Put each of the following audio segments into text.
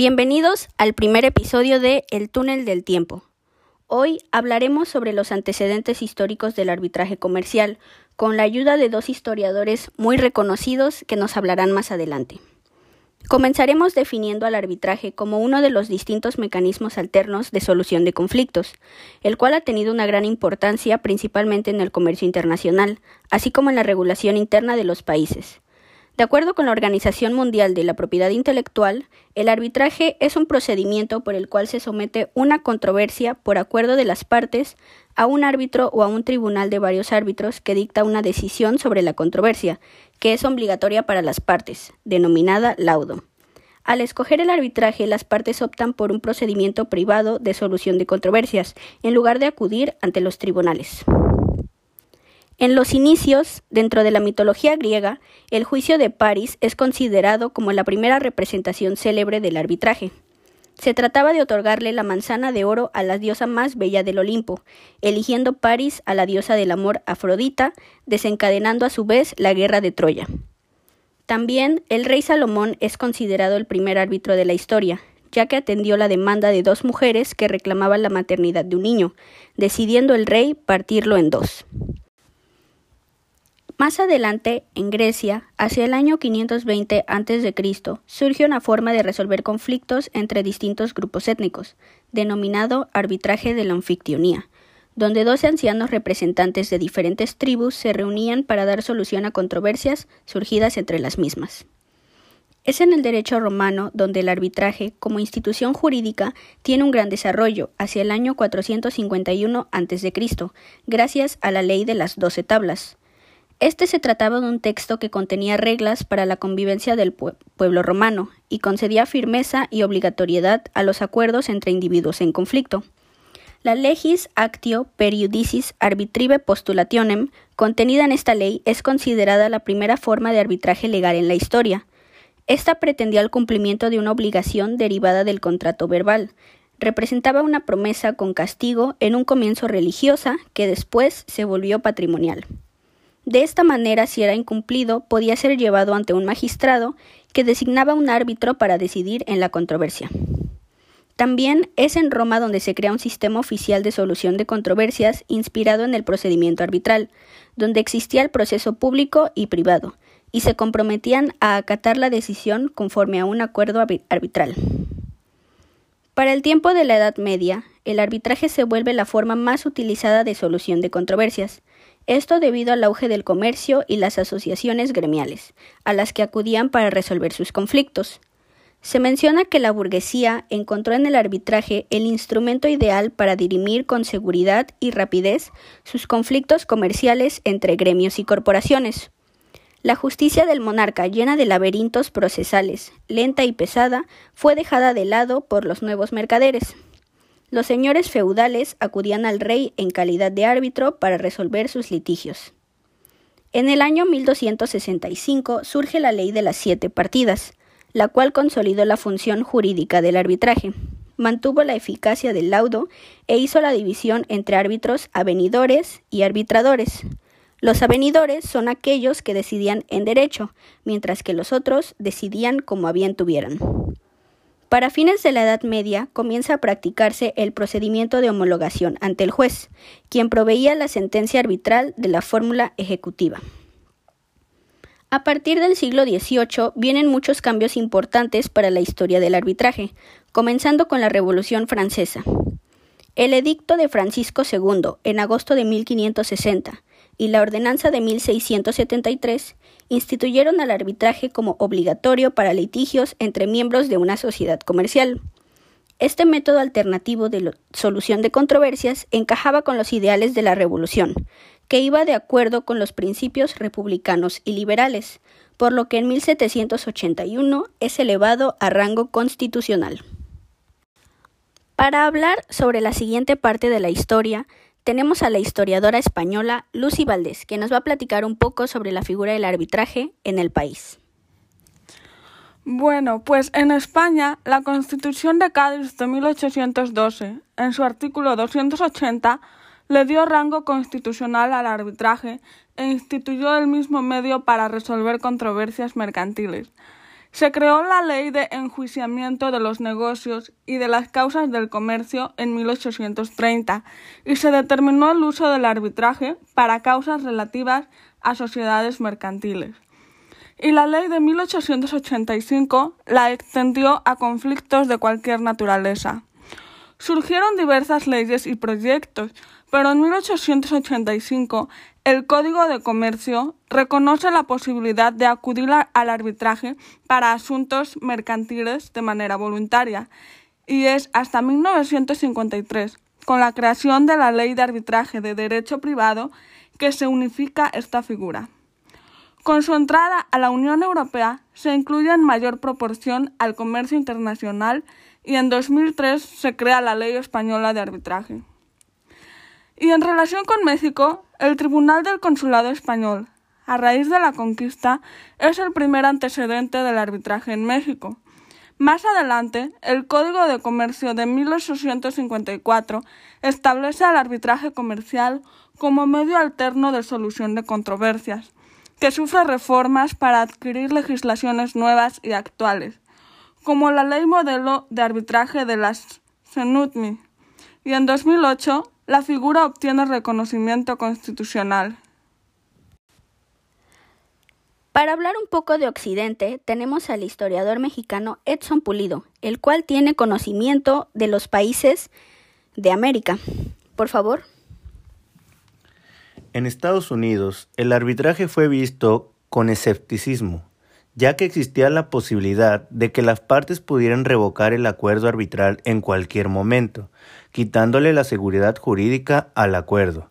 Bienvenidos al primer episodio de El túnel del tiempo. Hoy hablaremos sobre los antecedentes históricos del arbitraje comercial, con la ayuda de dos historiadores muy reconocidos que nos hablarán más adelante. Comenzaremos definiendo al arbitraje como uno de los distintos mecanismos alternos de solución de conflictos, el cual ha tenido una gran importancia principalmente en el comercio internacional, así como en la regulación interna de los países. De acuerdo con la Organización Mundial de la Propiedad Intelectual, el arbitraje es un procedimiento por el cual se somete una controversia por acuerdo de las partes a un árbitro o a un tribunal de varios árbitros que dicta una decisión sobre la controversia, que es obligatoria para las partes, denominada laudo. Al escoger el arbitraje, las partes optan por un procedimiento privado de solución de controversias, en lugar de acudir ante los tribunales. En los inicios, dentro de la mitología griega, el juicio de París es considerado como la primera representación célebre del arbitraje. Se trataba de otorgarle la manzana de oro a la diosa más bella del Olimpo, eligiendo París a la diosa del amor Afrodita, desencadenando a su vez la guerra de Troya. También el rey Salomón es considerado el primer árbitro de la historia, ya que atendió la demanda de dos mujeres que reclamaban la maternidad de un niño, decidiendo el rey partirlo en dos. Más adelante, en Grecia, hacia el año 520 a.C., surge una forma de resolver conflictos entre distintos grupos étnicos, denominado arbitraje de la anfictionía, donde doce ancianos representantes de diferentes tribus se reunían para dar solución a controversias surgidas entre las mismas. Es en el derecho romano donde el arbitraje, como institución jurídica, tiene un gran desarrollo hacia el año 451 a.C., gracias a la ley de las doce tablas, este se trataba de un texto que contenía reglas para la convivencia del pueblo romano y concedía firmeza y obligatoriedad a los acuerdos entre individuos en conflicto. La legis actio periudicis arbitrive postulationem contenida en esta ley es considerada la primera forma de arbitraje legal en la historia. Esta pretendía el cumplimiento de una obligación derivada del contrato verbal. Representaba una promesa con castigo en un comienzo religiosa que después se volvió patrimonial. De esta manera, si era incumplido, podía ser llevado ante un magistrado que designaba un árbitro para decidir en la controversia. También es en Roma donde se crea un sistema oficial de solución de controversias inspirado en el procedimiento arbitral, donde existía el proceso público y privado, y se comprometían a acatar la decisión conforme a un acuerdo arbitral. Para el tiempo de la Edad Media, el arbitraje se vuelve la forma más utilizada de solución de controversias, esto debido al auge del comercio y las asociaciones gremiales, a las que acudían para resolver sus conflictos. Se menciona que la burguesía encontró en el arbitraje el instrumento ideal para dirimir con seguridad y rapidez sus conflictos comerciales entre gremios y corporaciones. La justicia del monarca, llena de laberintos procesales, lenta y pesada, fue dejada de lado por los nuevos mercaderes. Los señores feudales acudían al rey en calidad de árbitro para resolver sus litigios. En el año 1265 surge la ley de las siete partidas, la cual consolidó la función jurídica del arbitraje, mantuvo la eficacia del laudo e hizo la división entre árbitros avenidores y arbitradores. Los avenidores son aquellos que decidían en derecho, mientras que los otros decidían como bien tuvieran. Para fines de la Edad Media comienza a practicarse el procedimiento de homologación ante el juez, quien proveía la sentencia arbitral de la fórmula ejecutiva. A partir del siglo XVIII vienen muchos cambios importantes para la historia del arbitraje, comenzando con la Revolución Francesa. El edicto de Francisco II, en agosto de 1560, y la ordenanza de 1673 instituyeron al arbitraje como obligatorio para litigios entre miembros de una sociedad comercial. Este método alternativo de solución de controversias encajaba con los ideales de la Revolución, que iba de acuerdo con los principios republicanos y liberales, por lo que en 1781 es elevado a rango constitucional. Para hablar sobre la siguiente parte de la historia, tenemos a la historiadora española Lucy Valdés, que nos va a platicar un poco sobre la figura del arbitraje en el país. Bueno, pues en España la Constitución de Cádiz de 1812, en su artículo 280, le dio rango constitucional al arbitraje e instituyó el mismo medio para resolver controversias mercantiles. Se creó la Ley de Enjuiciamiento de los Negocios y de las Causas del Comercio en 1830 y se determinó el uso del arbitraje para causas relativas a sociedades mercantiles. Y la ley de 1885 la extendió a conflictos de cualquier naturaleza. Surgieron diversas leyes y proyectos, pero en 1885 el Código de Comercio reconoce la posibilidad de acudir al arbitraje para asuntos mercantiles de manera voluntaria y es hasta 1953, con la creación de la Ley de Arbitraje de Derecho Privado, que se unifica esta figura. Con su entrada a la Unión Europea se incluye en mayor proporción al comercio internacional y en 2003 se crea la Ley Española de Arbitraje. Y en relación con México, el Tribunal del Consulado Español, a raíz de la conquista, es el primer antecedente del arbitraje en México. Más adelante, el Código de Comercio de 1854 establece al arbitraje comercial como medio alterno de solución de controversias, que sufre reformas para adquirir legislaciones nuevas y actuales, como la Ley Modelo de Arbitraje de las CENUTMI, y en 2008 la figura obtiene reconocimiento constitucional. Para hablar un poco de Occidente, tenemos al historiador mexicano Edson Pulido, el cual tiene conocimiento de los países de América. Por favor. En Estados Unidos, el arbitraje fue visto con escepticismo, ya que existía la posibilidad de que las partes pudieran revocar el acuerdo arbitral en cualquier momento, quitándole la seguridad jurídica al acuerdo,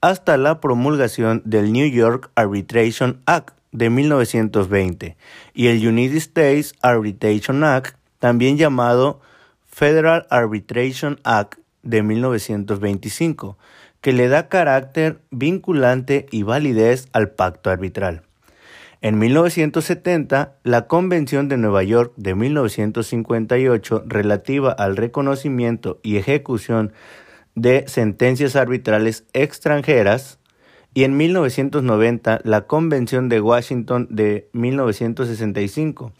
hasta la promulgación del New York Arbitration Act de 1920 y el United States Arbitration Act, también llamado Federal Arbitration Act de 1925, que le da carácter vinculante y validez al pacto arbitral. En 1970, la Convención de Nueva York de 1958 relativa al reconocimiento y ejecución de sentencias arbitrales extranjeras y en 1990 la Convención de Washington de 1965,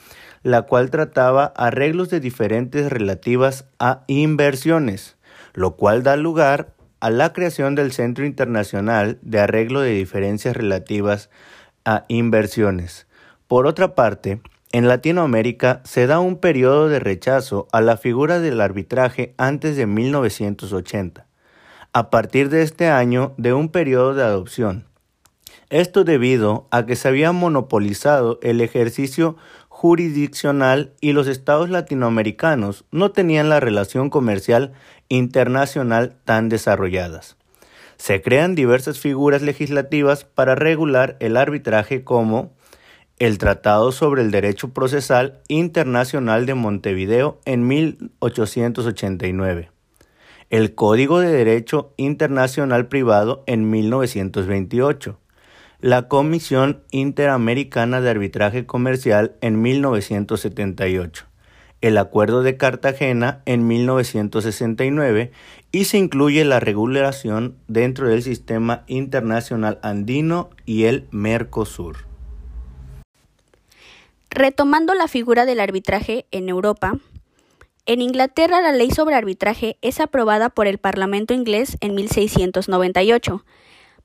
la cual trataba arreglos de diferentes relativas a inversiones, lo cual da lugar a la creación del Centro Internacional de Arreglo de Diferencias Relativas a inversiones. Por otra parte, en Latinoamérica se da un periodo de rechazo a la figura del arbitraje antes de 1980, a partir de este año de un periodo de adopción. Esto debido a que se había monopolizado el ejercicio jurisdiccional y los estados latinoamericanos no tenían la relación comercial internacional tan desarrolladas. Se crean diversas figuras legislativas para regular el arbitraje como el Tratado sobre el Derecho Procesal Internacional de Montevideo en 1889, el Código de Derecho Internacional Privado en 1928, la Comisión Interamericana de Arbitraje Comercial en 1978, el Acuerdo de Cartagena en 1969 y se incluye la regulación dentro del Sistema Internacional Andino y el Mercosur. Retomando la figura del arbitraje en Europa, en Inglaterra la ley sobre arbitraje es aprobada por el Parlamento inglés en 1698,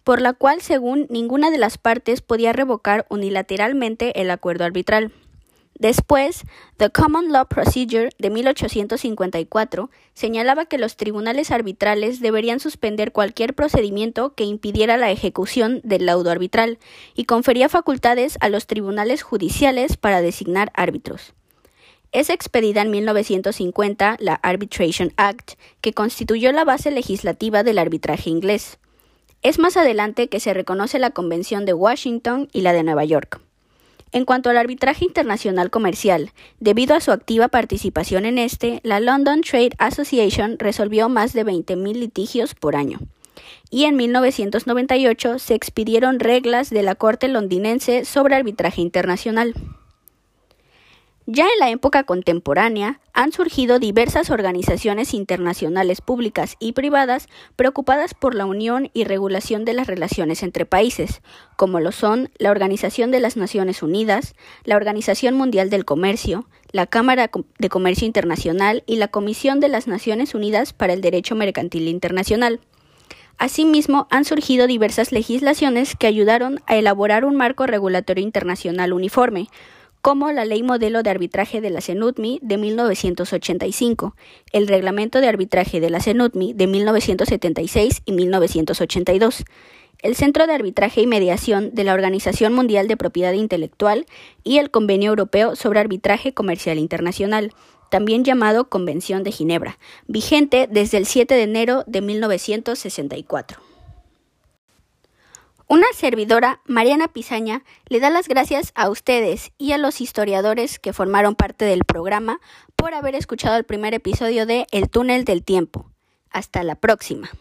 por la cual según ninguna de las partes podía revocar unilateralmente el acuerdo arbitral. Después, The Common Law Procedure de 1854 señalaba que los tribunales arbitrales deberían suspender cualquier procedimiento que impidiera la ejecución del laudo arbitral y confería facultades a los tribunales judiciales para designar árbitros. Es expedida en 1950 la Arbitration Act, que constituyó la base legislativa del arbitraje inglés. Es más adelante que se reconoce la Convención de Washington y la de Nueva York. En cuanto al arbitraje internacional comercial, debido a su activa participación en este, la London Trade Association resolvió más de 20.000 litigios por año. Y en 1998 se expidieron reglas de la Corte londinense sobre arbitraje internacional. Ya en la época contemporánea han surgido diversas organizaciones internacionales públicas y privadas preocupadas por la unión y regulación de las relaciones entre países, como lo son la Organización de las Naciones Unidas, la Organización Mundial del Comercio, la Cámara de Comercio Internacional y la Comisión de las Naciones Unidas para el Derecho Mercantil Internacional. Asimismo, han surgido diversas legislaciones que ayudaron a elaborar un marco regulatorio internacional uniforme, como la Ley Modelo de Arbitraje de la CENUTMI de 1985, el Reglamento de Arbitraje de la CENUTMI de 1976 y 1982, el Centro de Arbitraje y Mediación de la Organización Mundial de Propiedad Intelectual y el Convenio Europeo sobre Arbitraje Comercial Internacional, también llamado Convención de Ginebra, vigente desde el 7 de enero de 1964. Una servidora, Mariana Pizaña, le da las gracias a ustedes y a los historiadores que formaron parte del programa por haber escuchado el primer episodio de El túnel del tiempo. Hasta la próxima.